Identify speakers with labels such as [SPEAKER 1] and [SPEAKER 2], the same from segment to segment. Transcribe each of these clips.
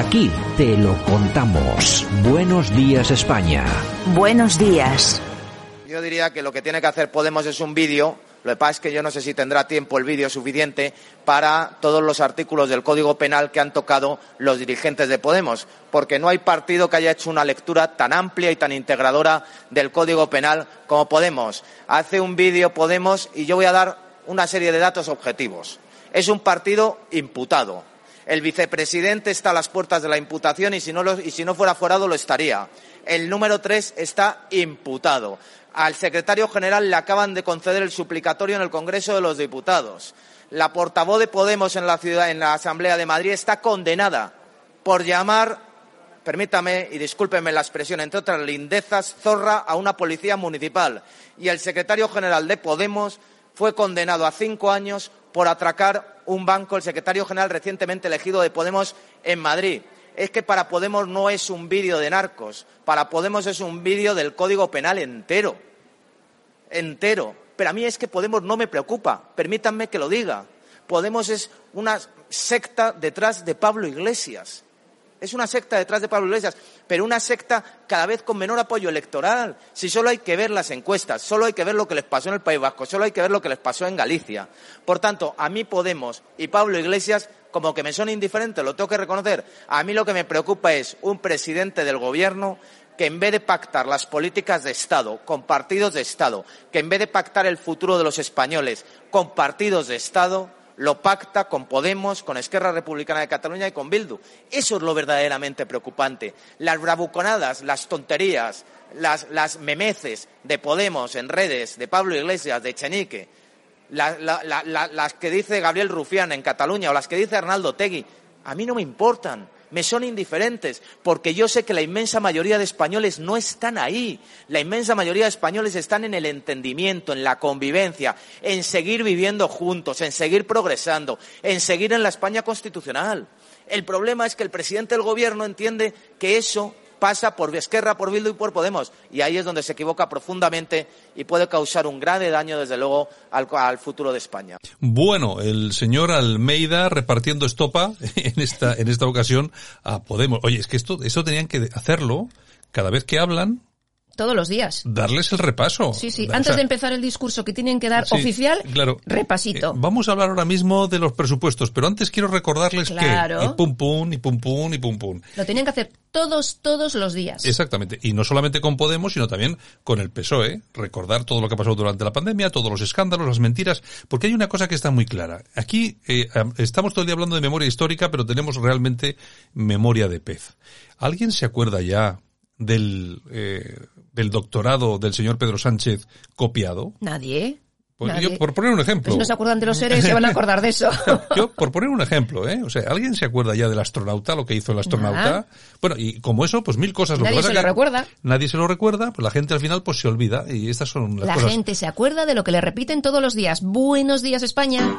[SPEAKER 1] Aquí te lo contamos. Buenos días España.
[SPEAKER 2] Buenos días.
[SPEAKER 3] Yo diría que lo que tiene que hacer Podemos es un vídeo. Lo que pasa es que yo no sé si tendrá tiempo el vídeo suficiente para todos los artículos del Código Penal que han tocado los dirigentes de Podemos, porque no hay partido que haya hecho una lectura tan amplia y tan integradora del Código Penal como Podemos. Hace un vídeo Podemos y yo voy a dar una serie de datos objetivos. Es un partido imputado. El vicepresidente está a las puertas de la imputación y si no, fuera forado lo estaría. El número tres está imputado. Al secretario general le acaban de conceder el suplicatorio en el Congreso de los Diputados. La portavoz de Podemos en la ciudad, en la Asamblea de Madrid, está condenada por llamar, permítame y discúlpeme la expresión, entre otras lindezas, zorra a una policía municipal. Y el secretario general de Podemos fue condenado a cinco años por atracar un banco, el secretario general recientemente elegido de Podemos en Madrid es que para Podemos no es un vídeo de narcos, para Podemos es un vídeo del Código Penal entero, entero. Pero a mí es que Podemos no me preocupa, permítanme que lo diga. Podemos es una secta detrás de Pablo Iglesias. Es una secta detrás de Pablo Iglesias, pero una secta cada vez con menor apoyo electoral. Si solo hay que ver las encuestas, solo hay que ver lo que les pasó en el País Vasco, solo hay que ver lo que les pasó en Galicia. Por tanto, a mí Podemos y Pablo Iglesias como que me son indiferentes, lo tengo que reconocer. A mí lo que me preocupa es un presidente del gobierno que en vez de pactar las políticas de Estado con partidos de Estado, que en vez de pactar el futuro de los españoles con partidos de Estado, lo pacta con Podemos, con Esquerra Republicana de Cataluña y con Bildu. Eso es lo verdaderamente preocupante. Las bravuconadas, las tonterías, las, las memeces de Podemos en redes, de Pablo Iglesias, de Chenique, las que dice Gabriel Rufián en Cataluña o las que dice Arnaldo Tegui, a mí no me importan, me son indiferentes, porque yo sé que la inmensa mayoría de españoles no están ahí. La inmensa mayoría de españoles están en el entendimiento, en la convivencia, en seguir viviendo juntos, en seguir progresando, en seguir en la España constitucional. El problema es que el presidente del gobierno entiende que eso pasa por Esquerra, por Bildu y por Podemos. Y ahí es donde se equivoca profundamente y puede causar un grave daño, desde luego, al, futuro de España.
[SPEAKER 4] Bueno, el señor Almeida repartiendo estopa en esta, en esta ocasión a Podemos. Oye, es que esto, eso tenían que hacerlo cada vez que hablan
[SPEAKER 5] todos los días.
[SPEAKER 4] Darles el repaso.
[SPEAKER 5] Sí, sí. Antes de empezar el discurso que tienen que dar oficial, claro. repasito.
[SPEAKER 4] Eh, vamos a hablar ahora mismo de los presupuestos, pero antes quiero recordarles que y pum pum, y pum pum, y pum pum.
[SPEAKER 5] Lo tienen que hacer todos, todos los días.
[SPEAKER 4] Exactamente. Y no solamente con Podemos, sino también con el PSOE. Recordar todo lo que pasó durante la pandemia, todos los escándalos, las mentiras, porque hay una cosa que está muy clara. Aquí eh, estamos todo el día hablando de memoria histórica, pero tenemos realmente memoria de pez. ¿Alguien se acuerda ya del, eh, del doctorado del señor Pedro Sánchez copiado?
[SPEAKER 5] Nadie.
[SPEAKER 4] Pues yo, por poner un ejemplo.
[SPEAKER 5] Pues si no se acuerdan de los seres, se van a acordar de eso.
[SPEAKER 4] yo, por poner un ejemplo, ¿eh? O sea, ¿alguien se acuerda ya del astronauta, lo que hizo el astronauta? Bueno, y como eso, pues mil cosas.
[SPEAKER 5] Lo nadie se lo recuerda.
[SPEAKER 4] Nadie se lo recuerda, pues la gente al final pues se olvida. Y estas son las
[SPEAKER 5] la
[SPEAKER 4] cosas.
[SPEAKER 5] La gente se acuerda de lo que le repiten todos los días. Buenos días, España.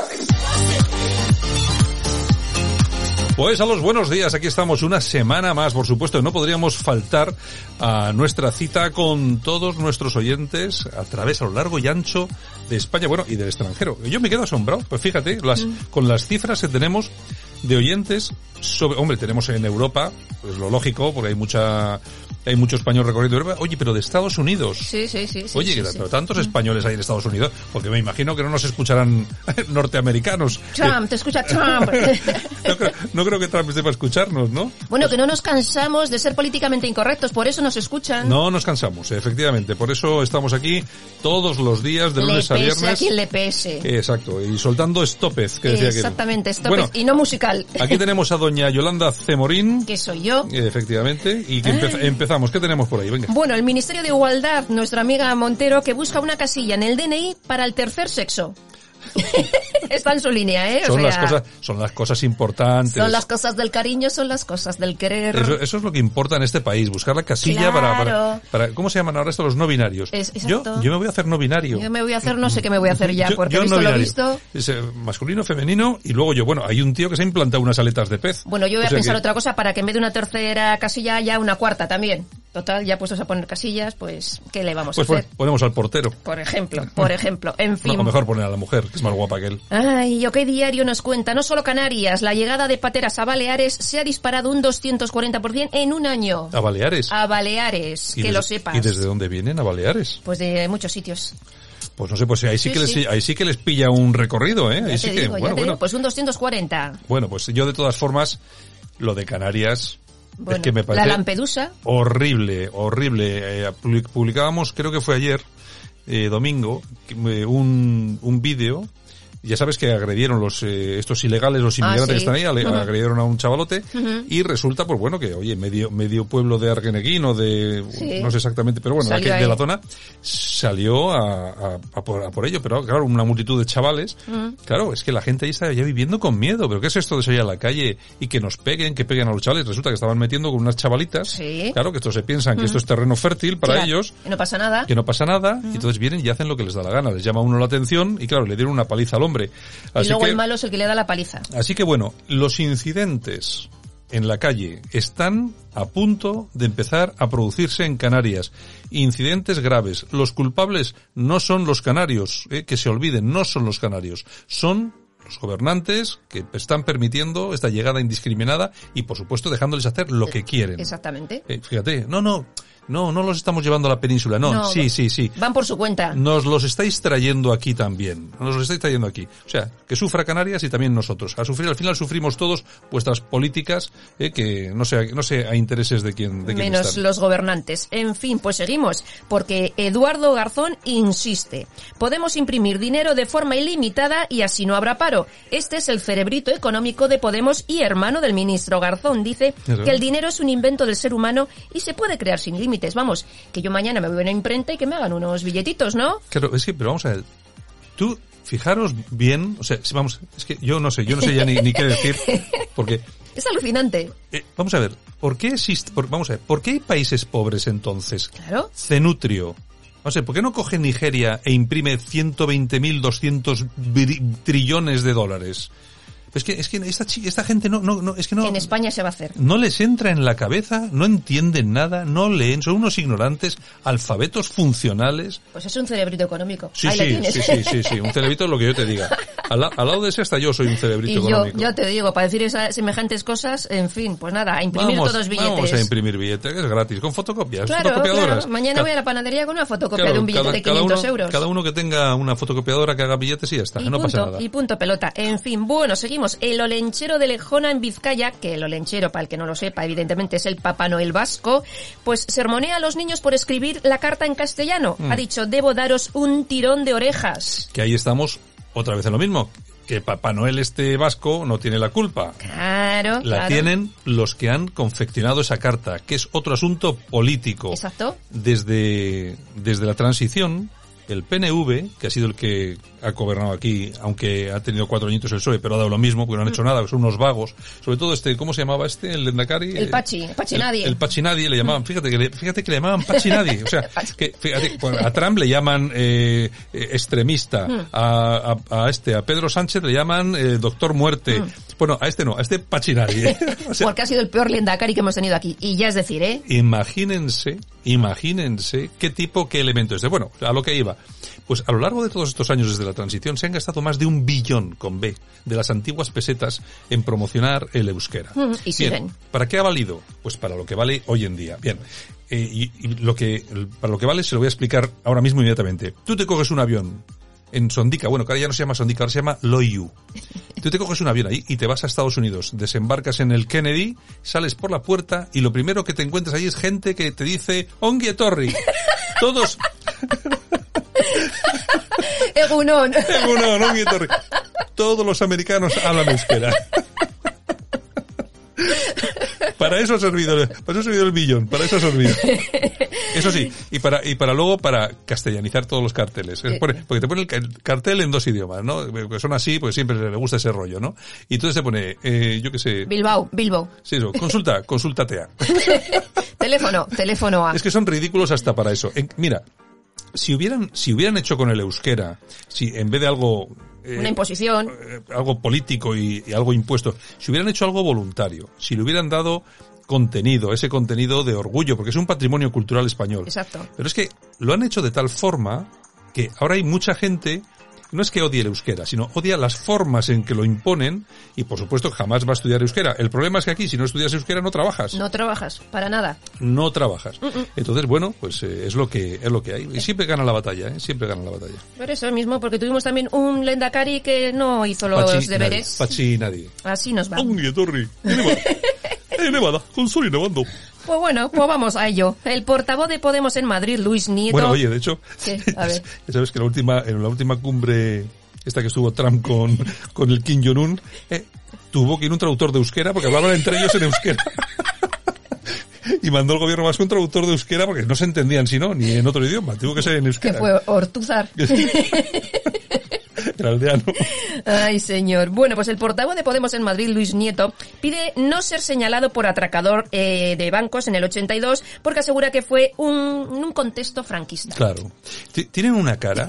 [SPEAKER 4] Pues a los buenos días, aquí estamos una semana más, por supuesto, no podríamos faltar a nuestra cita con todos nuestros oyentes a través a lo largo y ancho de España, bueno, y del extranjero. Yo me quedo asombrado, pues fíjate, las, mm. con las cifras que tenemos de oyentes sobre, hombre, tenemos en Europa, pues lo lógico, porque hay mucha hay mucho español recorriendo Europa. Oye, pero de Estados Unidos.
[SPEAKER 5] Sí, sí, sí.
[SPEAKER 4] Oye,
[SPEAKER 5] sí,
[SPEAKER 4] pero tantos españoles hay en Estados Unidos, porque me imagino que no nos escucharán norteamericanos.
[SPEAKER 5] Trump, te escucha Trump.
[SPEAKER 4] no, creo, que Trump esté para escucharnos, ¿no?
[SPEAKER 5] Bueno, que no nos cansamos de ser políticamente incorrectos, por eso nos escuchan.
[SPEAKER 4] No nos cansamos, efectivamente. Por eso estamos aquí todos los días, de lunes a viernes.
[SPEAKER 5] A quien le pese.
[SPEAKER 4] Exacto, y soltando estopez, que decía
[SPEAKER 5] Exactamente, estopez, y no
[SPEAKER 4] Aquí tenemos a doña Yolanda Cemorín.
[SPEAKER 5] Que soy yo.
[SPEAKER 4] Efectivamente, y que empezamos ¿Qué tenemos por ahí? Venga.
[SPEAKER 5] Bueno, el Ministerio de Igualdad, nuestra amiga Montero, que busca una casilla en el DNI para el tercer sexo. Está en su línea, ¿eh?
[SPEAKER 4] son, las cosas, son las cosas importantes.
[SPEAKER 5] Son las cosas del cariño, son las cosas del querer.
[SPEAKER 4] Eso, eso es lo que importa en este país, buscar la casilla para, para, ¿Cómo se llaman ahora estos los no binarios? yo, yo me voy a hacer no binario.
[SPEAKER 5] Yo me voy a hacer, no sé qué me voy a hacer ya, porque he visto lo visto.
[SPEAKER 4] Es, eh, masculino, femenino, y luego yo, bueno, hay un tío que se ha implantado unas aletas de pez.
[SPEAKER 5] Bueno, yo voy a pensar otra cosa para que en vez de una tercera casilla haya una cuarta también. Total, ya puestos a poner casillas, pues, ¿qué le vamos a
[SPEAKER 4] pues
[SPEAKER 5] hacer?
[SPEAKER 4] ponemos al portero.
[SPEAKER 5] Por ejemplo, por ejemplo. En fin.
[SPEAKER 4] No, mejor poner a la mujer, que es más guapa que él.
[SPEAKER 5] Ay, ¿qué diario nos cuenta, no solo Canarias, la llegada de pateras a Baleares se ha disparado un 240% en un año.
[SPEAKER 4] ¿A Baleares?
[SPEAKER 5] A Baleares, que lo sepas.
[SPEAKER 4] ¿Y desde dónde vienen a Baleares?
[SPEAKER 5] Pues de muchos sitios.
[SPEAKER 4] Pues no sé, pues ahí sí, que Les, ahí sí que les pilla un recorrido, ¿eh? Ahí sí que, bueno, bueno.
[SPEAKER 5] pues un 240.
[SPEAKER 4] Bueno, pues yo de todas formas, lo de Canarias, es que me parece
[SPEAKER 5] la Lampedusa.
[SPEAKER 4] Horrible, horrible. Eh, publicábamos, creo que fue ayer, eh, domingo, eh, un, un vídeo ya sabes que agredieron los eh, estos ilegales, los ah, inmigrantes que están ahí, agredieron a un chavalote y resulta, pues bueno, que oye, medio medio pueblo de Argueneguín o de, no sé exactamente, pero bueno, de la zona, salió a, a, por, ello, pero claro, una multitud de chavales, claro, es que la gente ahí está ya viviendo con miedo, pero ¿qué es esto de salir a la calle y que nos peguen, que peguen a los chavales? Resulta que estaban metiendo con unas chavalitas, claro, que estos se piensan que esto es terreno fértil para ellos,
[SPEAKER 5] que no pasa nada,
[SPEAKER 4] que no pasa nada, y entonces vienen y hacen lo que les da la gana, les llama uno la atención y claro, le dieron una paliza al hombre
[SPEAKER 5] y luego el malo es el que le da la paliza.
[SPEAKER 4] Así que bueno, los incidentes en la calle están a punto de empezar a producirse en Canarias. Incidentes graves. Los culpables no son los canarios, eh, que se olviden, no son los canarios, son los gobernantes que están permitiendo esta llegada indiscriminada y por supuesto dejándoles hacer lo que quieren.
[SPEAKER 5] Exactamente.
[SPEAKER 4] Eh, fíjate, no, no, no, no los estamos llevando a la península, no, sí, sí, sí.
[SPEAKER 5] Van por su cuenta.
[SPEAKER 4] Nos los estáis trayendo aquí también, nos los estáis trayendo aquí. O sea, que sufra Canarias y también nosotros. A sufrir, al final sufrimos todos vuestras políticas, eh, que no sé, no sé a intereses de quién, de quién
[SPEAKER 5] Menos los gobernantes. En fin, pues seguimos, porque Eduardo Garzón insiste. Podemos imprimir dinero de forma ilimitada y así no habrá paro. Este es el cerebrito económico de Podemos y hermano del ministro Garzón. Dice que el dinero es un invento del ser humano y se puede crear sin límites Vamos, que yo mañana me voy a una imprenta y que me hagan unos billetitos, ¿no?
[SPEAKER 4] Claro, es que, pero vamos a ver. Tú, fijaros bien, o sea, vamos, es que yo no sé, yo no sé ya ni, qué decir, porque...
[SPEAKER 5] Es alucinante.
[SPEAKER 4] Eh, vamos a ver, ¿por qué existe, vamos a ver, ¿por qué hay países pobres entonces?
[SPEAKER 5] Claro.
[SPEAKER 4] Cenutrio. No sé, ¿por qué no coge Nigeria e imprime 120.200 trillones de dólares? Es que, es que esta, esta gente no, no, no, es que no.
[SPEAKER 5] En España se va a hacer.
[SPEAKER 4] No les entra en la cabeza, no entienden nada, no leen, son unos ignorantes, alfabetos funcionales.
[SPEAKER 5] Pues es un cerebrito económico.
[SPEAKER 4] Sí, sí, sí, sí, sí, sí, un cerebrito es lo que yo te diga. Al, lado de ese hasta yo soy un cerebrito y
[SPEAKER 5] económico. Yo, yo te digo, para decir esas semejantes cosas, en fin, pues nada, a imprimir todos billetes.
[SPEAKER 4] Vamos a imprimir billetes, es gratis, con fotocopias, fotocopiadoras.
[SPEAKER 5] Mañana voy a la panadería con una fotocopia de un billete de 500 euros.
[SPEAKER 4] Cada uno que tenga una fotocopiadora que haga billetes y ya está, no pasa nada.
[SPEAKER 5] Y punto pelota. En fin, bueno, seguimos. El Olenche de Lejona en Vizcaya, que el olenchero, para el que no lo sepa, evidentemente es el Papá Noel vasco, pues sermonea a los niños por escribir la carta en castellano. Mm. Ha dicho, debo daros un tirón de orejas.
[SPEAKER 4] Que ahí estamos otra vez en lo mismo que Papá Noel este vasco no tiene la culpa.
[SPEAKER 5] Claro.
[SPEAKER 4] La tienen los que han confeccionado esa carta, que es otro asunto político.
[SPEAKER 5] Exacto.
[SPEAKER 4] Desde, desde la transición, el PNV, que ha sido el que ha gobernado aquí, aunque ha tenido cuatro añitos el PSOE, pero ha dado lo mismo, porque no han hecho nada, son unos vagos. Sobre todo este, ¿cómo se llamaba este? El Lendakari.
[SPEAKER 5] El Pachi, el Pachi Nadie.
[SPEAKER 4] El, Pachi Nadie le llamaban, fíjate que le, fíjate que le llamaban Pachi Nadie. O sea, que, fíjate, a Trump le llaman eh, extremista, hmm. a, a, este, a Pedro Sánchez le llaman eh, Doctor Muerte. Bueno, a este no, a este Pachi Nadie.
[SPEAKER 5] porque ha sido el peor Lendakari que hemos tenido aquí. Y ya es decir, ¿eh?
[SPEAKER 4] Imagínense, imagínense qué tipo, qué elemento es de. Bueno, a lo que iba. Pues a lo largo de todos estos años desde la transición se han gastado más de un billón con B de las antiguas pesetas en promocionar el euskera.
[SPEAKER 5] Mm, y siguen.
[SPEAKER 4] ¿Para qué ha valido? Pues para lo que vale hoy en día. Bien. Eh, y, lo que, para lo que vale se lo voy a explicar ahora mismo inmediatamente. Tú te coges un avión en Sondica, bueno, que ahora ya no se llama Sondica, ahora se llama Loiu. Tú te coges un avión ahí y te vas a Estados Unidos, desembarcas en el Kennedy, sales por la puerta y lo primero que te encuentras ahí es gente que te dice Torri. Todos
[SPEAKER 5] Egunon.
[SPEAKER 4] Egunon, Todos los americanos hablan euskera. Para eso ha servido, para eso ha servido el billón, para eso ha servido. Eso sí, y para, y para luego para castellanizar todos los carteles. Porque te pone el ca- el cartel en dos idiomas, ¿no? Que son así, pues siempre le gusta ese rollo, ¿no? Y entonces te pone, eh, yo qué sé,
[SPEAKER 5] Bilbao, Bilbao.
[SPEAKER 4] sí, eso, consulta, consúltate a.
[SPEAKER 5] Teléfono, teléfono A.
[SPEAKER 4] Es que son ridículos hasta para eso. En- mira, si hubieran, si hubieran hecho con el euskera, si en vez de algo, eh,
[SPEAKER 5] Una imposición.
[SPEAKER 4] eh, algo político y, y algo impuesto, si hubieran hecho algo voluntario, si le hubieran dado contenido, ese contenido de orgullo, porque es un patrimonio cultural español.
[SPEAKER 5] Exacto.
[SPEAKER 4] Pero es que lo han hecho de tal forma que ahora hay mucha gente, no es que odie el euskera, sino odia las formas en que lo imponen y por supuesto jamás va a estudiar euskera. El problema es que aquí si no estudias euskera no trabajas
[SPEAKER 5] No trabajas, para nada.
[SPEAKER 4] no trabajas. Entonces, bueno, pues eh, es lo que es lo que hay. Y siempre gana la batalla, ¿eh? Siempre gana la batalla.
[SPEAKER 5] Por eso mismo, porque tuvimos también un Lendakari que no hizo los
[SPEAKER 4] Pachi,
[SPEAKER 5] deberes.
[SPEAKER 4] Nadie. Pachi nadie.
[SPEAKER 5] Así nos va.
[SPEAKER 4] Nevada. Nevada. Con sol y nevando.
[SPEAKER 5] Pues bueno, pues vamos a ello. El portavoz de Podemos en Madrid, Luis Nieto.
[SPEAKER 4] Bueno, oye, de hecho.
[SPEAKER 5] A ver.
[SPEAKER 4] sabes que la última, en la última cumbre, esta que estuvo Trump con, con el Kim Jong-un, eh, tuvo que ir un traductor de euskera porque hablaban entre ellos en euskera. Y mandó el gobierno vasco un traductor de euskera porque no se entendían si no, ni en otro idioma. Tuvo que ser en
[SPEAKER 5] que
[SPEAKER 4] euskera.
[SPEAKER 5] fue Ortuzar.
[SPEAKER 4] Aldeano.
[SPEAKER 5] Ay, señor. Bueno, pues el portavoz de Podemos en Madrid, Luis Nieto, pide no ser señalado por atracador eh, de bancos en el 82 porque asegura que fue un, un contexto franquista.
[SPEAKER 4] Claro. T- Tienen una cara.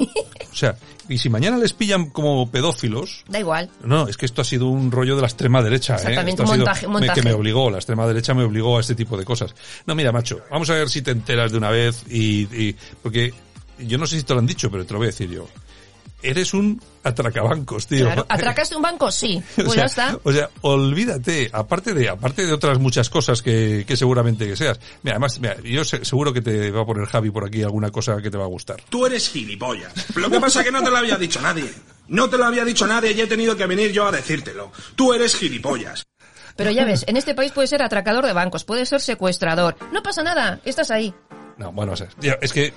[SPEAKER 4] O sea, y si mañana les pillan como pedófilos,
[SPEAKER 5] Da igual.
[SPEAKER 4] no, es que esto ha sido un rollo de la extrema derecha, ¿eh?
[SPEAKER 5] Exactamente,
[SPEAKER 4] ha sido-
[SPEAKER 5] montaje, un
[SPEAKER 4] me-
[SPEAKER 5] montaje.
[SPEAKER 4] que me obligó, la extrema derecha me obligó a este tipo de cosas. No, mira, macho, vamos a ver si te enteras de una vez y, y- porque yo no sé si te lo han dicho, pero te lo voy a decir yo. Eres un atracabancos, tío.
[SPEAKER 5] Claro. ¿Atracaste un banco? Sí.
[SPEAKER 4] O
[SPEAKER 5] Pues
[SPEAKER 4] sea,
[SPEAKER 5] ya está.
[SPEAKER 4] o sea, olvídate, aparte de, aparte de otras muchas cosas que, que seguramente que seas. Mira, además, mira, yo se- seguro que te va a poner Javi por aquí alguna cosa que te va a gustar.
[SPEAKER 6] Tú eres gilipollas. Lo que pasa es que no te lo había dicho nadie. No te lo había dicho nadie y he tenido que venir yo a decírtelo. Tú eres gilipollas.
[SPEAKER 5] Pero ya ves, en este país puede ser atracador de bancos, puede ser secuestrador. No pasa nada, estás ahí.
[SPEAKER 4] No, bueno, o sea, es que...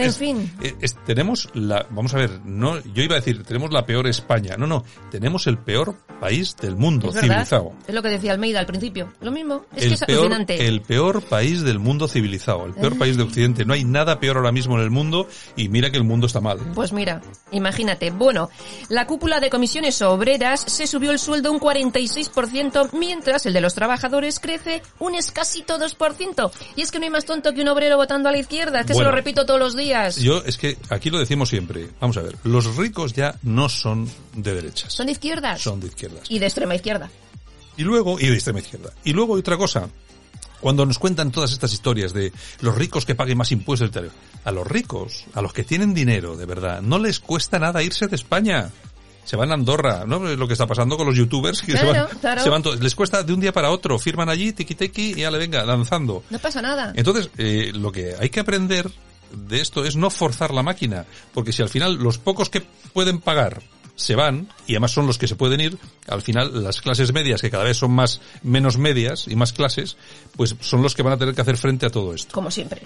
[SPEAKER 5] En
[SPEAKER 4] es-
[SPEAKER 5] fin.
[SPEAKER 4] eh, es- tenemos la, vamos a ver, no, yo iba a decir, tenemos la peor España. No, no, tenemos el peor país del mundo
[SPEAKER 5] Es verdad.
[SPEAKER 4] civilizado.
[SPEAKER 5] Es lo que decía Almeida al principio. Lo mismo. Es que
[SPEAKER 4] el
[SPEAKER 5] es
[SPEAKER 4] peor,
[SPEAKER 5] alucinante.
[SPEAKER 4] el peor país del mundo civilizado, el peor país de Occidente. No hay nada peor ahora mismo en el mundo y mira que el mundo está mal. ¿eh?
[SPEAKER 5] Pues mira, imagínate. Bueno, la cúpula de comisiones obreras se subió el sueldo un 46%, mientras el de los trabajadores crece un escasito 2%. Y es que no hay más tonto que un obrero votando a la izquierda, es que
[SPEAKER 4] Bueno.
[SPEAKER 5] se lo repito todos los días.
[SPEAKER 4] Yo, es que aquí lo decimos siempre. Vamos a ver, los ricos ya no son de derechas.
[SPEAKER 5] Son de izquierdas.
[SPEAKER 4] Son de izquierdas.
[SPEAKER 5] Y de extrema izquierda.
[SPEAKER 4] Y luego, y de extrema izquierda. Y luego hay otra cosa. Cuando nos cuentan todas estas historias de los ricos que paguen más impuestos y tal, a los ricos, a los que tienen dinero, de verdad, no les cuesta nada irse de España. Se van a Andorra, ¿no? Es lo que está pasando con los youtubers que se
[SPEAKER 5] Claro,
[SPEAKER 4] van,
[SPEAKER 5] claro.
[SPEAKER 4] se van todos. Les cuesta de un día para otro, firman allí, tiki tiki, y ya le venga, lanzando.
[SPEAKER 5] No pasa nada.
[SPEAKER 4] Entonces, eh, lo que hay que aprender de esto es no forzar la máquina, porque si al final los pocos que pueden pagar se van, y además son los que se pueden ir, al final las clases medias, que cada vez son más, menos medias y más clases, pues son los que van a tener que hacer frente a todo esto.
[SPEAKER 5] Como siempre.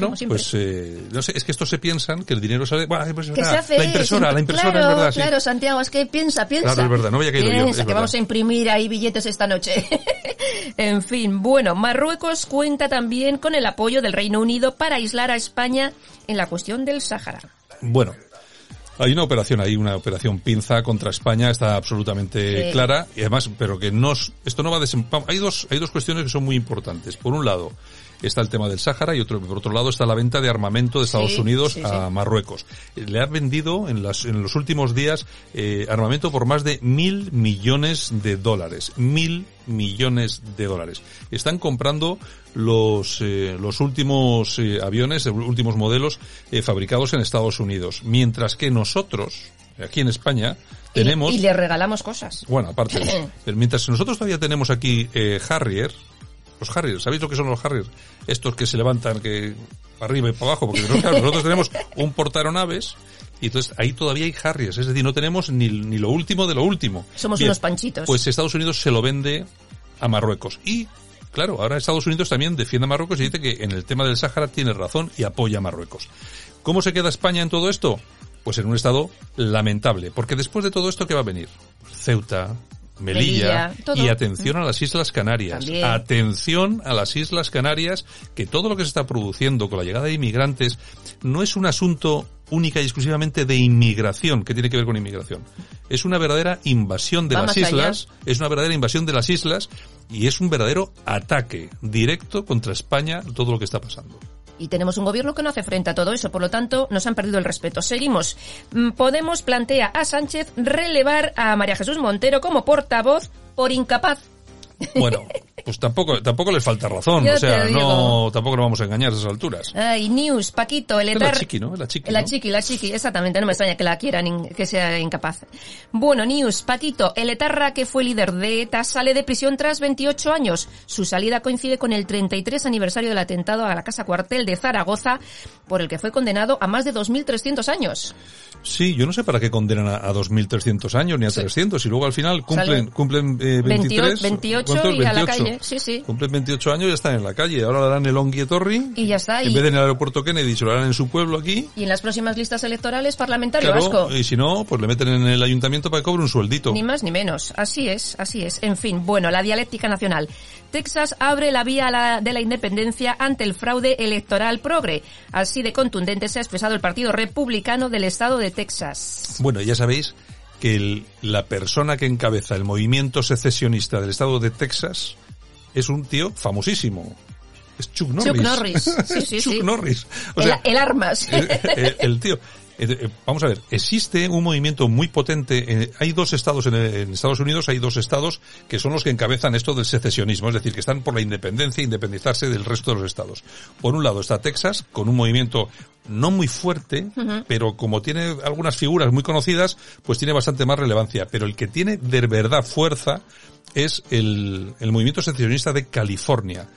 [SPEAKER 4] Bueno, pues eh, no sé, es que estos se piensan que el dinero sale, bueno, pues,
[SPEAKER 5] Que se
[SPEAKER 4] la impresora,
[SPEAKER 5] es-
[SPEAKER 4] la impresora
[SPEAKER 5] claro,
[SPEAKER 4] es verdad, sí.
[SPEAKER 5] Claro, Santiago, es que piensa, piensa.
[SPEAKER 4] Claro, es verdad, no había caído yo,
[SPEAKER 5] Piensa
[SPEAKER 4] es
[SPEAKER 5] que
[SPEAKER 4] verdad.
[SPEAKER 5] vamos a imprimir ahí billetes esta noche. en fin, bueno, Marruecos cuenta también con el apoyo del Reino Unido para aislar a España en la cuestión del Sáhara.
[SPEAKER 4] Bueno, hay una operación ahí, una operación pinza contra España, está absolutamente
[SPEAKER 5] Sí.
[SPEAKER 4] clara y además, pero que no, es- esto no va a desem- Hay dos, hay dos cuestiones que son muy importantes. Por un lado, está el tema del Sáhara y otro, por otro lado está la venta de armamento de Estados
[SPEAKER 5] Sí,
[SPEAKER 4] Unidos
[SPEAKER 5] sí,
[SPEAKER 4] a
[SPEAKER 5] sí.
[SPEAKER 4] Marruecos. Le han vendido en, las, en los últimos días eh, armamento por más de mil millones de dólares. Mil millones de dólares. Están comprando los, eh, los últimos eh, aviones, eh, últimos modelos eh, fabricados en Estados Unidos. Mientras que nosotros, aquí en España,
[SPEAKER 5] Y-
[SPEAKER 4] tenemos...
[SPEAKER 5] Y, le regalamos cosas.
[SPEAKER 4] Bueno, aparte, mientras nosotros todavía tenemos aquí Harrier, los Harrier, ¿sabéis lo que son los Harrier? Estos que se levantan que para arriba y para abajo, porque nosotros, claro, nosotros tenemos un portaeronaves y entonces ahí todavía hay Harriers, es decir, no tenemos ni, ni lo último de lo último.
[SPEAKER 5] Somos
[SPEAKER 4] Bien,
[SPEAKER 5] unos panchitos.
[SPEAKER 4] Pues Estados Unidos se lo vende a Marruecos y Claro, ahora Estados Unidos también defiende a Marruecos y dice que en el tema del Sáhara tiene razón y apoya a Marruecos. ¿Cómo se queda España en todo esto? Pues en un estado lamentable, porque después de todo esto, ¿qué va a venir? Ceuta, Melilla, y atención a las Islas Canarias.
[SPEAKER 5] También.
[SPEAKER 4] Atención a las Islas Canarias, que todo lo que se está produciendo con la llegada de inmigrantes no es un asunto única y exclusivamente de inmigración, que tiene que ver con inmigración. Es una verdadera invasión de las
[SPEAKER 5] allá.
[SPEAKER 4] islas, es una verdadera invasión de las islas y es un verdadero ataque directo contra España todo lo que está pasando.
[SPEAKER 5] Y tenemos un gobierno que no hace frente a todo eso, por lo tanto, nos han perdido el respeto. Seguimos. Mm, Podemos plantea a Sánchez relevar a María Jesús Montero como portavoz por incapaz.
[SPEAKER 4] Bueno, pues tampoco, tampoco les falta razón, o sea, no, tampoco nos vamos a engañar a esas alturas.
[SPEAKER 5] Ay, News, Paquito, el
[SPEAKER 4] Es la chiqui, ¿no? La chiqui,
[SPEAKER 5] La
[SPEAKER 4] ¿no?
[SPEAKER 5] chiqui, la chiqui, exactamente, no me extraña que la quieran, que sea incapaz. Bueno, News, Paquito, el etarra que fue líder de ETA sale de prisión tras 28 años. Su salida coincide con el 33 aniversario del atentado a la casa cuartel de Zaragoza, por el que fue condenado a más de 2.300 años.
[SPEAKER 4] Sí, yo no sé para qué condenan a, a 2.300 años ni a 300 y luego al final cumplen cumplen eh, 23,
[SPEAKER 5] 28
[SPEAKER 4] ¿cuántos?
[SPEAKER 5] y a la calle, sí, sí.
[SPEAKER 4] Cumplen 28 años y ya están en la calle. Ahora le dan el Onguietorri.
[SPEAKER 5] Y ya está,
[SPEAKER 4] En
[SPEAKER 5] y-
[SPEAKER 4] vez de en el aeropuerto Kennedy, se lo harán en su pueblo aquí.
[SPEAKER 5] Y en las próximas listas electorales parlamentario
[SPEAKER 4] Claro,
[SPEAKER 5] vasco.
[SPEAKER 4] y si no, pues le meten en el ayuntamiento para que cobre un sueldito.
[SPEAKER 5] Ni más ni menos. Así es, así es. En fin, bueno, la dialéctica nacional. Texas abre la vía la- de la independencia ante el fraude electoral progre. Así de contundente se ha expresado el Partido Republicano del Estado de Texas.
[SPEAKER 4] Bueno, ya sabéis que el- la persona que encabeza el movimiento secesionista del estado de Texas es un tío famosísimo. Es Chuck Norris.
[SPEAKER 5] Chuck Norris. Sí, sí,
[SPEAKER 4] Chuck
[SPEAKER 5] sí.
[SPEAKER 4] Norris. O
[SPEAKER 5] el,
[SPEAKER 4] sea,
[SPEAKER 5] el armas.
[SPEAKER 4] el tío. Eh, Vamos a ver, existe un movimiento muy potente. eh, hay dos estados en, en Estados Unidos, hay dos estados que son los que encabezan esto del secesionismo, es decir, que están por la independencia independizarse del resto de los estados. Por un lado está Texas, con un movimiento no muy fuerte, pero como tiene algunas figuras muy conocidas, pues tiene bastante más relevancia. Pero el que tiene de verdad fuerza es el, el movimiento secesionista de California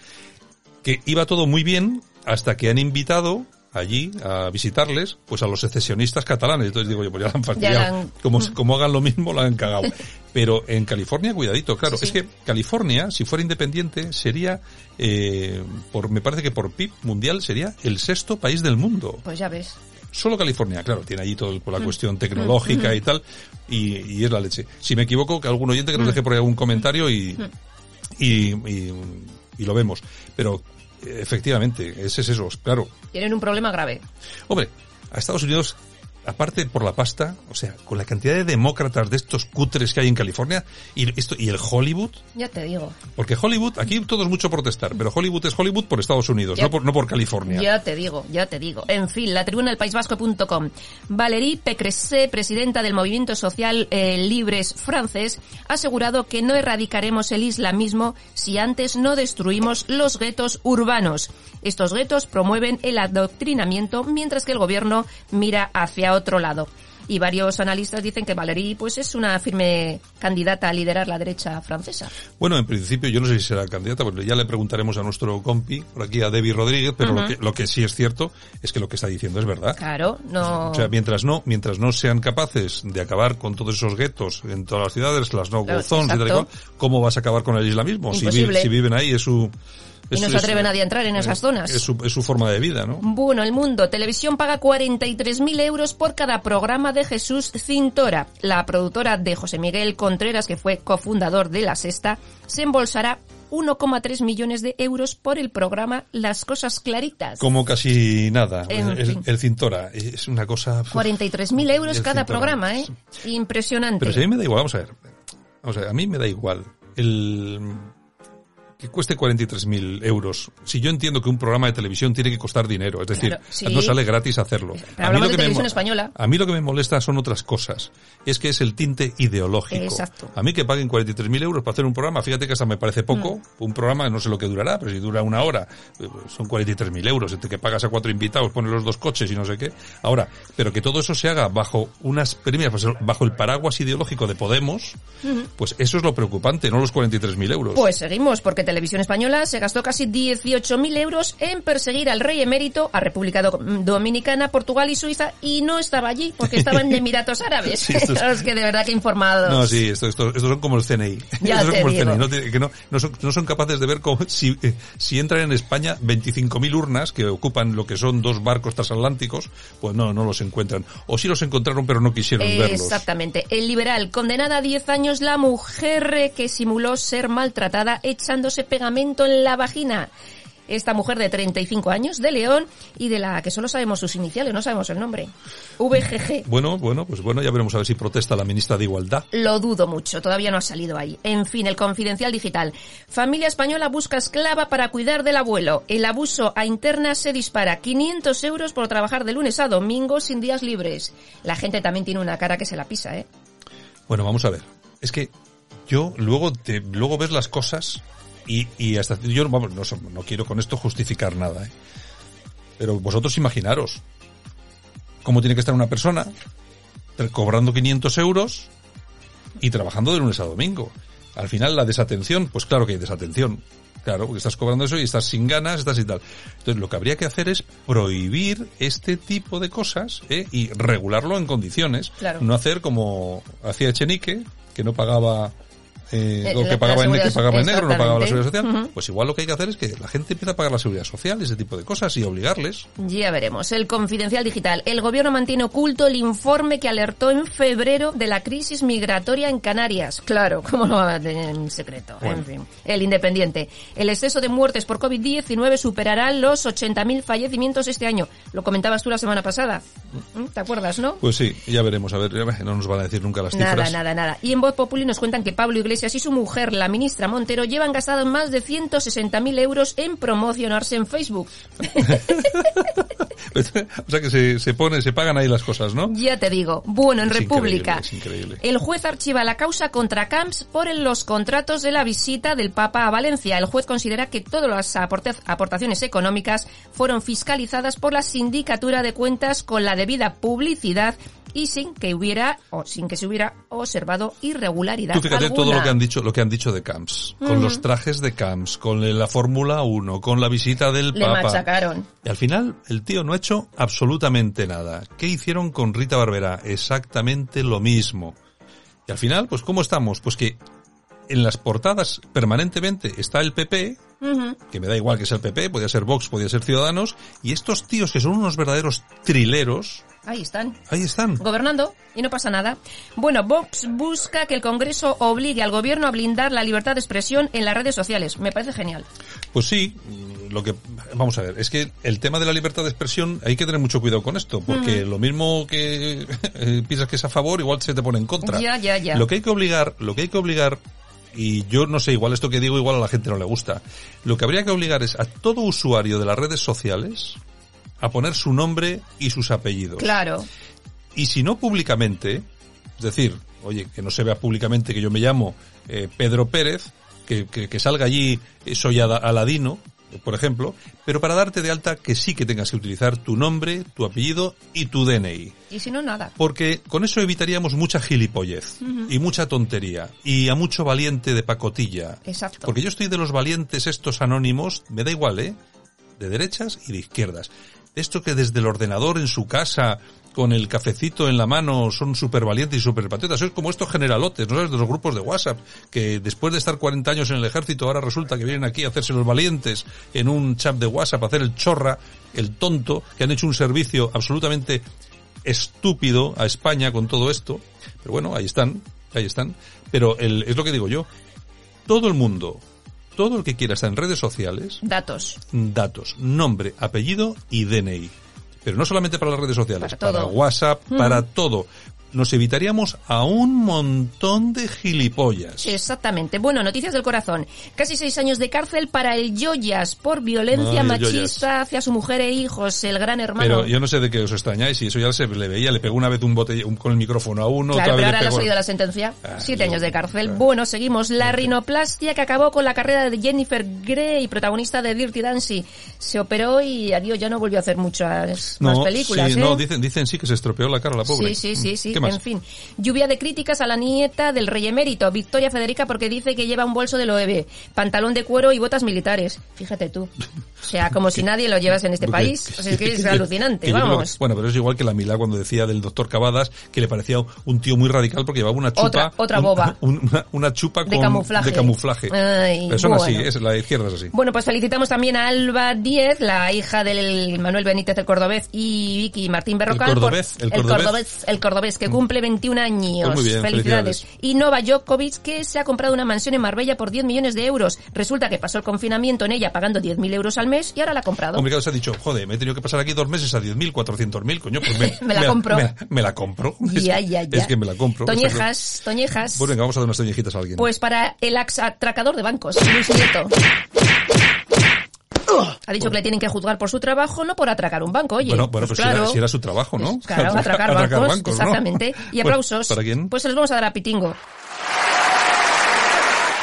[SPEAKER 4] que iba todo muy bien hasta que han invitado allí a visitarles pues a los secesionistas catalanes. Entonces digo yo, pues ya la han fastidiado. Como, como hagan lo mismo, la han cagado. Pero en California, cuidadito, claro.
[SPEAKER 5] Sí,
[SPEAKER 4] Es que California, si fuera independiente, sería, eh, por, me parece que por PIB mundial, sería el sexto país del mundo.
[SPEAKER 5] Pues ya ves.
[SPEAKER 4] Solo California, claro, tiene allí todo
[SPEAKER 5] Mm.
[SPEAKER 4] la cuestión tecnológica y tal, y, y es la leche. Si me equivoco, que algún oyente que
[SPEAKER 5] Mm.
[SPEAKER 4] nos deje por ahí algún comentario y, y, y, y lo vemos. Pero, efectivamente, ese es eso, claro.
[SPEAKER 5] Tienen un problema grave.
[SPEAKER 4] Hombre, a Estados Unidos, aparte por la pasta, o sea, con la cantidad de demócratas de estos cutres que hay en California, y esto, y el Hollywood,
[SPEAKER 5] Ya te digo.
[SPEAKER 4] porque Hollywood, aquí todo es mucho protestar, pero Hollywood es Hollywood por Estados Unidos,
[SPEAKER 5] Ya.
[SPEAKER 4] no por, no por California.
[SPEAKER 5] Ya te digo, ya te digo. En fin, la tribuna del País Vasco.com. Valérie Pécresse, presidenta del Movimiento Social eh, Libres francés, ha asegurado que no erradicaremos el islamismo si antes no destruimos los guetos urbanos. Estos guetos promueven el adoctrinamiento mientras que el gobierno mira hacia otro lado. Y varios analistas dicen que Valérie pues es una firme candidata a liderar la derecha francesa.
[SPEAKER 4] Bueno, en principio yo no sé si será candidata, porque ya le preguntaremos a nuestro compi, por aquí a Debbie Rodríguez, pero lo, que, lo que sí es cierto es que lo que está diciendo es verdad.
[SPEAKER 5] Claro, no...
[SPEAKER 4] O sea, mientras no, mientras no sean capaces de acabar con todos esos guetos en todas las ciudades, las no
[SPEAKER 5] Claro,
[SPEAKER 4] zones y tal y cual, ¿cómo vas a acabar con el islamismo? Si, si viven ahí es su...
[SPEAKER 5] Y
[SPEAKER 4] es-
[SPEAKER 5] no se atreve nadie a entrar en esas zonas.
[SPEAKER 4] Es su, es su forma de vida, ¿no?
[SPEAKER 5] Bueno, el mundo. Televisión paga 43.000 euros por cada programa de Jesús Cintora. La productora de José Miguel Contreras, que fue cofundador de La Sexta, se embolsará 1,3 millones de euros por el programa Las Cosas Claritas.
[SPEAKER 4] Como casi nada.
[SPEAKER 5] En
[SPEAKER 4] el, Cintora es una cosa...
[SPEAKER 5] 43.000 euros cada
[SPEAKER 4] Cintora.
[SPEAKER 5] programa, ¿eh? Impresionante.
[SPEAKER 4] Pero si a mí me da igual, vamos a ver. Vamos a ver, a mí me da igual. El que cueste 43.000 euros. Si yo entiendo que un programa de televisión tiene que costar dinero, es decir,
[SPEAKER 5] Claro, sí.
[SPEAKER 4] no sale gratis hacerlo.
[SPEAKER 5] Pero hablamos de
[SPEAKER 4] me
[SPEAKER 5] televisión
[SPEAKER 4] mo-
[SPEAKER 5] española.
[SPEAKER 4] A mí lo que me molesta son otras cosas. Es que es el tinte ideológico.
[SPEAKER 5] Exacto.
[SPEAKER 4] A mí que paguen 43.000 euros para hacer un programa, fíjate que hasta me parece poco.
[SPEAKER 5] Mm.
[SPEAKER 4] Un programa, no sé lo que durará, pero si dura una hora, eh, son 43.000 euros. Entre que pagas a cuatro invitados, pones los dos coches y no sé qué. Ahora, pero que todo eso se haga bajo unas premias, pues, bajo el paraguas ideológico de Podemos, pues eso es lo preocupante, no los 43.000 euros.
[SPEAKER 5] Pues seguimos, porque Televisión Española se gastó casi 18.000 euros en perseguir al rey emérito a República Do- Dominicana, Portugal y Suiza y no estaba allí porque estaba en Emiratos Árabes.
[SPEAKER 4] Sí,
[SPEAKER 5] que de verdad que informados.
[SPEAKER 4] No, sí, estos esto, estos son como el CNI.
[SPEAKER 5] Ya
[SPEAKER 4] Estos son como el
[SPEAKER 5] digo.
[SPEAKER 4] CNI, no, no, no son, no son capaces de ver cómo, si, eh, si entran en España 25.000 urnas que ocupan lo que son dos barcos transatlánticos, pues no, no los encuentran. O sí los encontraron pero no quisieron verlos.
[SPEAKER 5] Exactamente. El liberal, condenada a 10 años la mujer que simuló ser maltratada echándose pegamento en la vagina. Esta mujer de 35 años, de León, y de la que solo sabemos sus iniciales, no sabemos el nombre. VGG.
[SPEAKER 4] Bueno, bueno, pues bueno, ya veremos a ver si protesta la ministra de Igualdad.
[SPEAKER 5] Lo dudo mucho, todavía no ha salido ahí. En fin, el confidencial digital. Familia española busca esclava para cuidar del abuelo. El abuso a interna se dispara. 500 euros por trabajar de lunes a domingo sin días libres. La gente también tiene una cara que se la pisa, ¿eh?
[SPEAKER 4] Bueno, vamos a ver. Es que yo luego te, luego ves las cosas y, y hasta yo vamos, no, no quiero con esto justificar nada, ¿eh? pero vosotros imaginaros cómo tiene que estar una persona cobrando 500 euros y trabajando de lunes a domingo. Al final la desatención, pues claro que hay desatención. Claro, porque estás cobrando eso y estás sin ganas, estás y tal. Entonces lo que habría que hacer es prohibir este tipo de cosas ¿eh? y regularlo en condiciones.
[SPEAKER 5] Claro.
[SPEAKER 4] No hacer como hacía Echenique, que no pagaba eh,
[SPEAKER 5] Eh,
[SPEAKER 4] o
[SPEAKER 5] la-
[SPEAKER 4] que pagaba, en, que
[SPEAKER 5] seguridad-
[SPEAKER 4] pagaba en negro, no pagaba la seguridad social. Pues igual lo que hay que hacer es que la gente empiece a pagar la seguridad social, ese tipo de cosas y obligarles.
[SPEAKER 5] Ya veremos. El confidencial digital. El gobierno mantiene oculto el informe que alertó en febrero de la crisis migratoria en Canarias. Claro, ¿cómo lo va a tener en secreto?
[SPEAKER 4] Bueno.
[SPEAKER 5] En fin. El independiente. El exceso de muertes por COVID-19 superará los 80.000 fallecimientos este año. Lo comentabas tú la semana pasada. ¿Mm? ¿Te acuerdas, no?
[SPEAKER 4] Pues sí, ya veremos, a ver, no nos van a decir nunca las
[SPEAKER 5] Nada,
[SPEAKER 4] cifras.
[SPEAKER 5] nada, nada. Y en Voz Populi nos cuentan que Pablo Iglesias y su mujer, la ministra Montero, llevan gastados más de 160.000 euros en promocionarse en Facebook.
[SPEAKER 4] o sea que se, se pone, se pagan ahí las cosas, ¿no?
[SPEAKER 5] Ya te digo. Bueno, en
[SPEAKER 4] Es
[SPEAKER 5] República.
[SPEAKER 4] increíble, increíble.
[SPEAKER 5] El juez archiva la causa contra Camps por los contratos de la visita del Papa a Valencia. El juez considera que todas las aporta- aportaciones económicas fueron fiscalizadas por la Sindicatura de Cuentas con la debida publicidad y sin que hubiera o sin que se hubiera observado irregularidad
[SPEAKER 4] Tú fíjate
[SPEAKER 5] alguna.
[SPEAKER 4] todo lo que han dicho, lo que han dicho de Camps, con los trajes de Camps, con la Fórmula 1, con la visita del
[SPEAKER 5] Le
[SPEAKER 4] Papa.
[SPEAKER 5] machacaron.
[SPEAKER 4] Y al final el tío no ha hecho absolutamente nada. ¿Qué hicieron con Rita Barbera? Exactamente lo mismo. Y al final, pues ¿cómo estamos? Pues que en las portadas permanentemente está el PP, que me da igual que sea el PP, podía ser Vox, podía ser Ciudadanos, y estos tíos que son unos verdaderos trileros,
[SPEAKER 5] Ahí están.
[SPEAKER 4] ahí están.
[SPEAKER 5] Gobernando y no pasa nada. Bueno, Vox busca que el Congreso obligue al gobierno a blindar la libertad de expresión en las redes sociales. Me parece genial.
[SPEAKER 4] Pues sí, lo que vamos a ver, es que el tema de la libertad de expresión hay que tener mucho cuidado con esto, porque lo mismo que eh, piensas que es a favor, igual se te pone en contra.
[SPEAKER 5] Ya, ya, ya.
[SPEAKER 4] Lo que hay que obligar, lo que hay que obligar y yo no sé, igual esto que digo igual a la gente no le gusta. Lo que habría que obligar es a todo usuario de las redes sociales a poner su nombre y sus apellidos.
[SPEAKER 5] Claro.
[SPEAKER 4] Y si no públicamente, es decir, oye, que no se vea públicamente que yo me llamo eh, Pedro Pérez, que, que, que salga allí, eh, soy Aladino, por ejemplo, pero para darte de alta que sí que tengas que utilizar tu nombre, tu apellido y tu DNI.
[SPEAKER 5] Y si no, nada.
[SPEAKER 4] Porque con eso evitaríamos mucha gilipollez y mucha tontería y a mucho valiente de pacotilla.
[SPEAKER 5] Exacto.
[SPEAKER 4] Porque yo estoy de los valientes estos anónimos, me da igual, ¿eh? De derechas y de izquierdas. Esto que desde el ordenador en su casa, con el cafecito en la mano, son súper valientes y súper patriotas. Es como estos generalotes, ¿no sabes? De los grupos de WhatsApp, que después de estar 40 años en el ejército, ahora resulta que vienen aquí a hacerse los valientes en un chat de WhatsApp, a hacer el chorra, el tonto, que han hecho un servicio absolutamente estúpido a España con todo esto. Pero bueno, ahí están, ahí están. Pero el, es lo que digo yo. Todo el mundo, todo el que quiera estar en redes sociales,
[SPEAKER 5] Datos.
[SPEAKER 4] datos, nombre, apellido y DNI. Pero no solamente para las redes sociales,
[SPEAKER 5] Para.
[SPEAKER 4] WhatsApp, para todo. Nos evitaríamos a un montón de gilipollas.
[SPEAKER 5] Exactamente. Bueno, noticias del corazón. Casi seis años de cárcel para el Joyas por violencia machista hacia su mujer e hijos, el gran hermano.
[SPEAKER 4] Pero yo no sé de qué os extrañáis, y eso ya se le veía, le pegó una vez un bote un- con el micrófono a uno,
[SPEAKER 5] Claro,
[SPEAKER 4] otra
[SPEAKER 5] pero
[SPEAKER 4] vez
[SPEAKER 5] ahora
[SPEAKER 4] le
[SPEAKER 5] le has
[SPEAKER 4] pegó...
[SPEAKER 5] oído la sentencia.
[SPEAKER 4] Ah,
[SPEAKER 5] Siete
[SPEAKER 4] yo-
[SPEAKER 5] años de cárcel.
[SPEAKER 4] claro.
[SPEAKER 5] Bueno, seguimos. La rinoplastia que acabó con la carrera de Jennifer Grey, protagonista de Dirty Dancing. Se operó y adiós, ya no volvió a hacer muchas más películas,
[SPEAKER 4] sí,
[SPEAKER 5] ¿eh?
[SPEAKER 4] no, dicen, dicen sí que se estropeó la cara la pobre.
[SPEAKER 5] Sí, sí, sí, sí.
[SPEAKER 4] ¿Qué más?
[SPEAKER 5] en fin. Lluvia de críticas a la nieta del rey emérito, Victoria Federica, porque dice que lleva un bolso de Loewe, pantalón de cuero y botas militares. Fíjate tú. O sea, como si nadie lo llevas en este país. O sea, es que es alucinante,
[SPEAKER 4] que que-
[SPEAKER 5] vamos.
[SPEAKER 4] bueno, pero es igual que la Milá cuando decía del doctor Cavadas que le parecía un tío muy radical porque llevaba una chupa.
[SPEAKER 5] Otra- otra boba.
[SPEAKER 4] un- una, una chupa
[SPEAKER 5] De
[SPEAKER 4] con,
[SPEAKER 5] camuflaje.
[SPEAKER 4] de camuflaje.
[SPEAKER 5] Ay,
[SPEAKER 4] pero son así,
[SPEAKER 5] bueno.
[SPEAKER 4] es, la izquierda es así.
[SPEAKER 5] Bueno, pues felicitamos también a Alba Díez, la hija del Manuel Benítez el Cordobés y Vicky Martín Berrocal.
[SPEAKER 4] El cordobés, el
[SPEAKER 5] el
[SPEAKER 4] cordobés.
[SPEAKER 5] cordobés, el cordobés, que cumple 21 años.
[SPEAKER 4] Pues muy bien,
[SPEAKER 5] felicidades.
[SPEAKER 4] felicidades.
[SPEAKER 5] Y Nova Djokovic, que se ha comprado una mansión en Marbella por 10 millones de euros. Resulta que pasó el confinamiento en ella pagando 10.000 euros al mes y ahora la ha comprado.
[SPEAKER 4] Hombre, claro, se ha dicho, joder, me he tenido que pasar aquí dos meses a 10.000, 400.000, coño, pues me,
[SPEAKER 5] Me la compro.
[SPEAKER 4] Me, me la compro.
[SPEAKER 5] ya, ya, ya.
[SPEAKER 4] es que me la compro.
[SPEAKER 5] Toñejas, toñejas.
[SPEAKER 4] Pues venga, vamos a dar unas toñejitas a alguien.
[SPEAKER 5] Pues para el ex atracador de bancos, Luis Nieto. Ha dicho que le tienen que juzgar por su trabajo, no por atracar un banco, oye.
[SPEAKER 4] bueno, bueno, pues, si,
[SPEAKER 5] claro.
[SPEAKER 4] era, si era su trabajo, ¿no?
[SPEAKER 5] Claro, atracar, bancos,
[SPEAKER 4] ¿no?
[SPEAKER 5] exactamente. Y
[SPEAKER 4] Pues,
[SPEAKER 5] aplausos.
[SPEAKER 4] ¿Para quién?
[SPEAKER 5] Pues se los vamos a dar a Pitingo.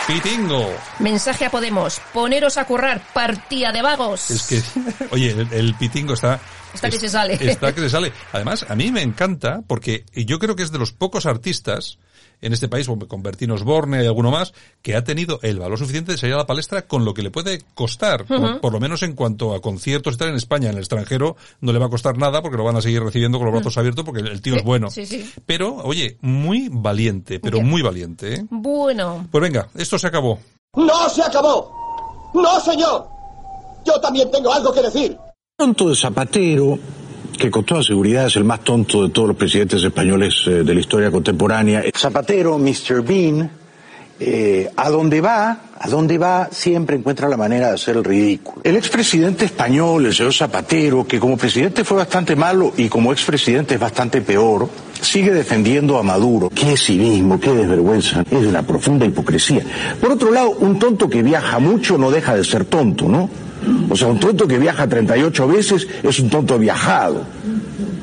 [SPEAKER 4] Pitingo.
[SPEAKER 5] Mensaje a Podemos. Poneros a currar, partida de vagos.
[SPEAKER 4] Es que, oye, el, el pitingo está...
[SPEAKER 5] Está que se sale.
[SPEAKER 4] Está que se sale. Además, a mí me encanta porque yo creo que es de los pocos artistas en este país, con Bertín Osborne y alguno más, que ha tenido el valor suficiente de salir a la palestra con lo que le puede costar. por, por lo menos en cuanto a conciertos y tal en España, en el extranjero, no le va a costar nada porque lo van a seguir recibiendo con los brazos abiertos porque el tío
[SPEAKER 5] Sí,
[SPEAKER 4] es bueno.
[SPEAKER 5] sí, sí.
[SPEAKER 4] Pero, oye, muy valiente, pero muy valiente, ¿eh?
[SPEAKER 5] Bueno,
[SPEAKER 4] Pues venga, esto se acabó.
[SPEAKER 7] ¡No se acabó! ¡No, señor! Yo también tengo algo que decir.
[SPEAKER 8] tonto de Zapatero, que con toda seguridad es el más tonto de todos los presidentes españoles eh, de la historia contemporánea. Zapatero, Mr. Bean, eh, a donde va, a donde va, siempre encuentra la manera de hacer el ridículo. El expresidente español, el señor Zapatero, que como presidente fue bastante malo y como expresidente es bastante peor, sigue defendiendo a Maduro. Qué cinismo, qué desvergüenza. Es una profunda hipocresía. Por otro lado, un tonto que viaja mucho no deja de ser tonto, ¿no? O sea, un tonto que viaja 38 veces es un tonto viajado,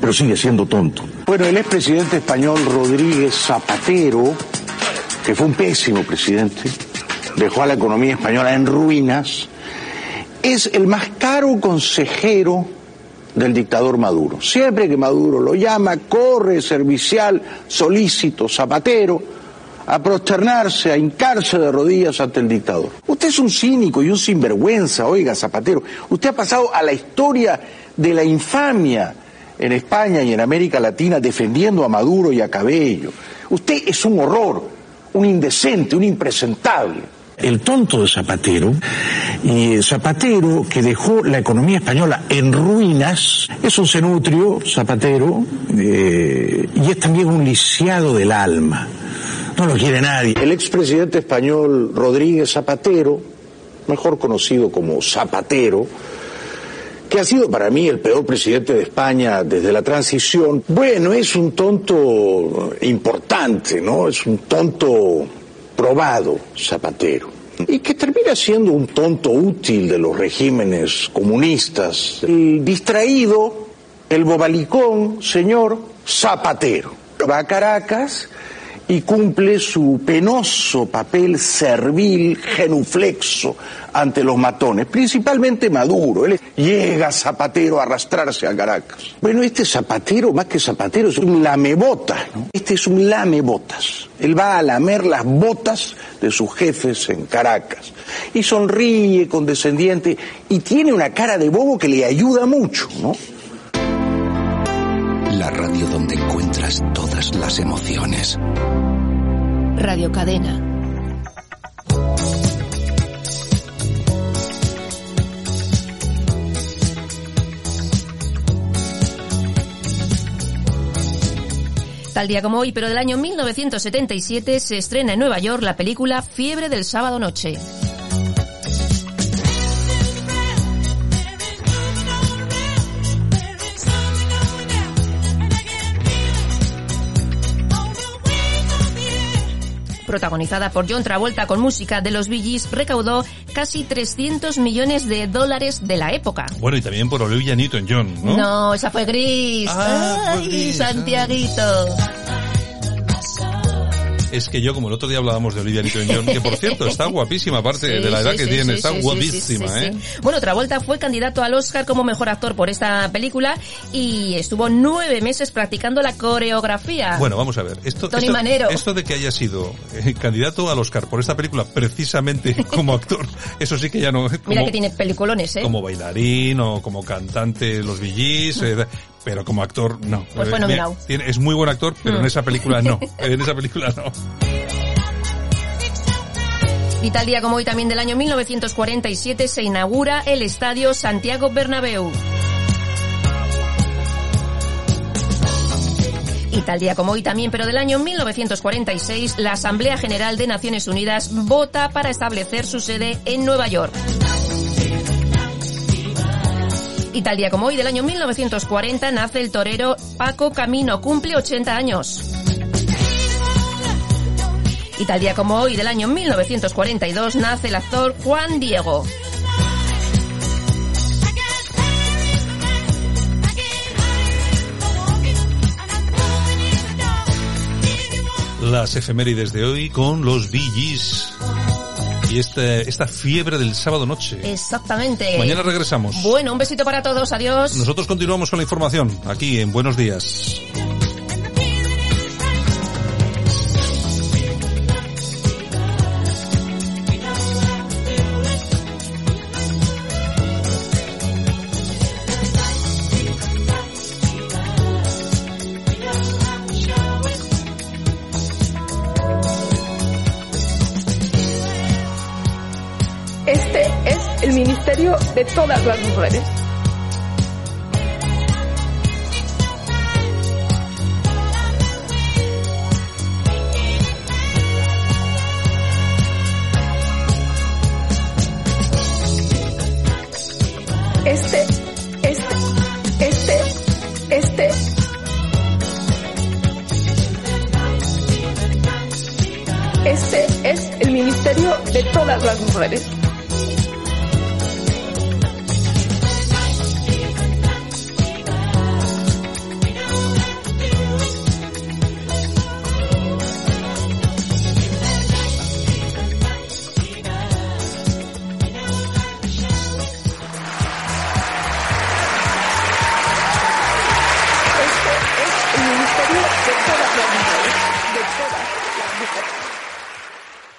[SPEAKER 8] pero sigue siendo tonto. Bueno, el expresidente español Rodríguez Zapatero, que fue un pésimo presidente, dejó a la economía española en ruinas, es el más caro consejero del dictador Maduro. Siempre que Maduro lo llama, corre servicial, solícito, zapatero, a prosternarse, a hincarse de rodillas ante el dictador. Usted es un cínico y un sinvergüenza, oiga, Zapatero. Usted ha pasado a la historia de la infamia en España y en América Latina defendiendo a Maduro y a Cabello. Usted es un horror, un indecente, un impresentable. El tonto de Zapatero, y Zapatero que dejó la economía española en ruinas, es un cenutrio, Zapatero, eh, y es también un lisiado del alma. No lo quiere nadie. El expresidente español Rodríguez Zapatero, mejor conocido como Zapatero, que ha sido para mí el peor presidente de España desde la transición, bueno, es un tonto importante, ¿no? Es un tonto probado, Zapatero. Y que termina siendo un tonto útil de los regímenes comunistas. El distraído, el bobalicón, señor Zapatero. Va a Caracas y cumple su penoso papel servil, genuflexo ante los matones, principalmente Maduro. Él llega Zapatero a arrastrarse a Caracas. Bueno, este Zapatero, más que Zapatero, es un lamebotas, ¿no? Este es un lamebotas. Él va a lamer las botas de sus jefes en Caracas. Y sonríe condescendiente y tiene una cara de bobo que le ayuda mucho, ¿no?
[SPEAKER 1] La radio donde encuentras todas las emociones.
[SPEAKER 5] Radio Cadena. Tal día como hoy, pero del año 1977, se estrena en Nueva York la película Fiebre del sábado noche. Protagonizada por John Travolta con música de los Bee Gees, recaudó casi 300 millones de dólares de la época.
[SPEAKER 4] Bueno, y también por Olivia Newton-John, ¿no?
[SPEAKER 5] No, esa fue Gris.
[SPEAKER 4] Ah, fue
[SPEAKER 5] Ay,
[SPEAKER 4] Gris,
[SPEAKER 5] Santiaguito.
[SPEAKER 4] Es que yo, como el otro día hablábamos de Olivia Newton-John, que por cierto está guapísima, aparte
[SPEAKER 5] Sí,
[SPEAKER 4] de la edad
[SPEAKER 5] sí,
[SPEAKER 4] que
[SPEAKER 5] sí,
[SPEAKER 4] tiene, está guapísima, ¿eh?
[SPEAKER 5] Bueno, Travolta fue candidato al Oscar como mejor actor por esta película y estuvo nueve meses practicando la coreografía.
[SPEAKER 4] Bueno, vamos a ver. Esto,
[SPEAKER 5] Tony
[SPEAKER 4] esto,
[SPEAKER 5] Manero.
[SPEAKER 4] esto de que haya sido eh, candidato al Oscar por esta película precisamente como actor, eso sí que ya no...
[SPEAKER 5] Mira que tiene peliculones, ¿eh?
[SPEAKER 4] como bailarín o como cantante los VGs, eh, pero como actor no.
[SPEAKER 5] Pues fue nominado.
[SPEAKER 4] es muy buen actor, pero
[SPEAKER 5] Mm.
[SPEAKER 4] en esa película no. En esa película no.
[SPEAKER 5] Y tal día como hoy también del año 1947 se inaugura el Estadio Santiago Bernabéu. Y tal día como hoy también, pero del año 1946, la Asamblea General de Naciones Unidas vota para establecer su sede en Nueva York. Y tal día como hoy del año 1940 nace el torero Paco Camino, cumple 80 años. Y tal día como hoy del año 1942 nace el actor Juan Diego.
[SPEAKER 4] Las efemérides de hoy con los VGs. Y este, esta fiebre del sábado noche.
[SPEAKER 5] Exactamente.
[SPEAKER 4] Mañana regresamos.
[SPEAKER 5] Bueno, un besito para todos. Adiós.
[SPEAKER 4] Nosotros continuamos con la información aquí en Buenos Días.
[SPEAKER 9] Este es el ministerio de todas las mujeres. Este, este, este, este. Este es el ministerio de todas las mujeres.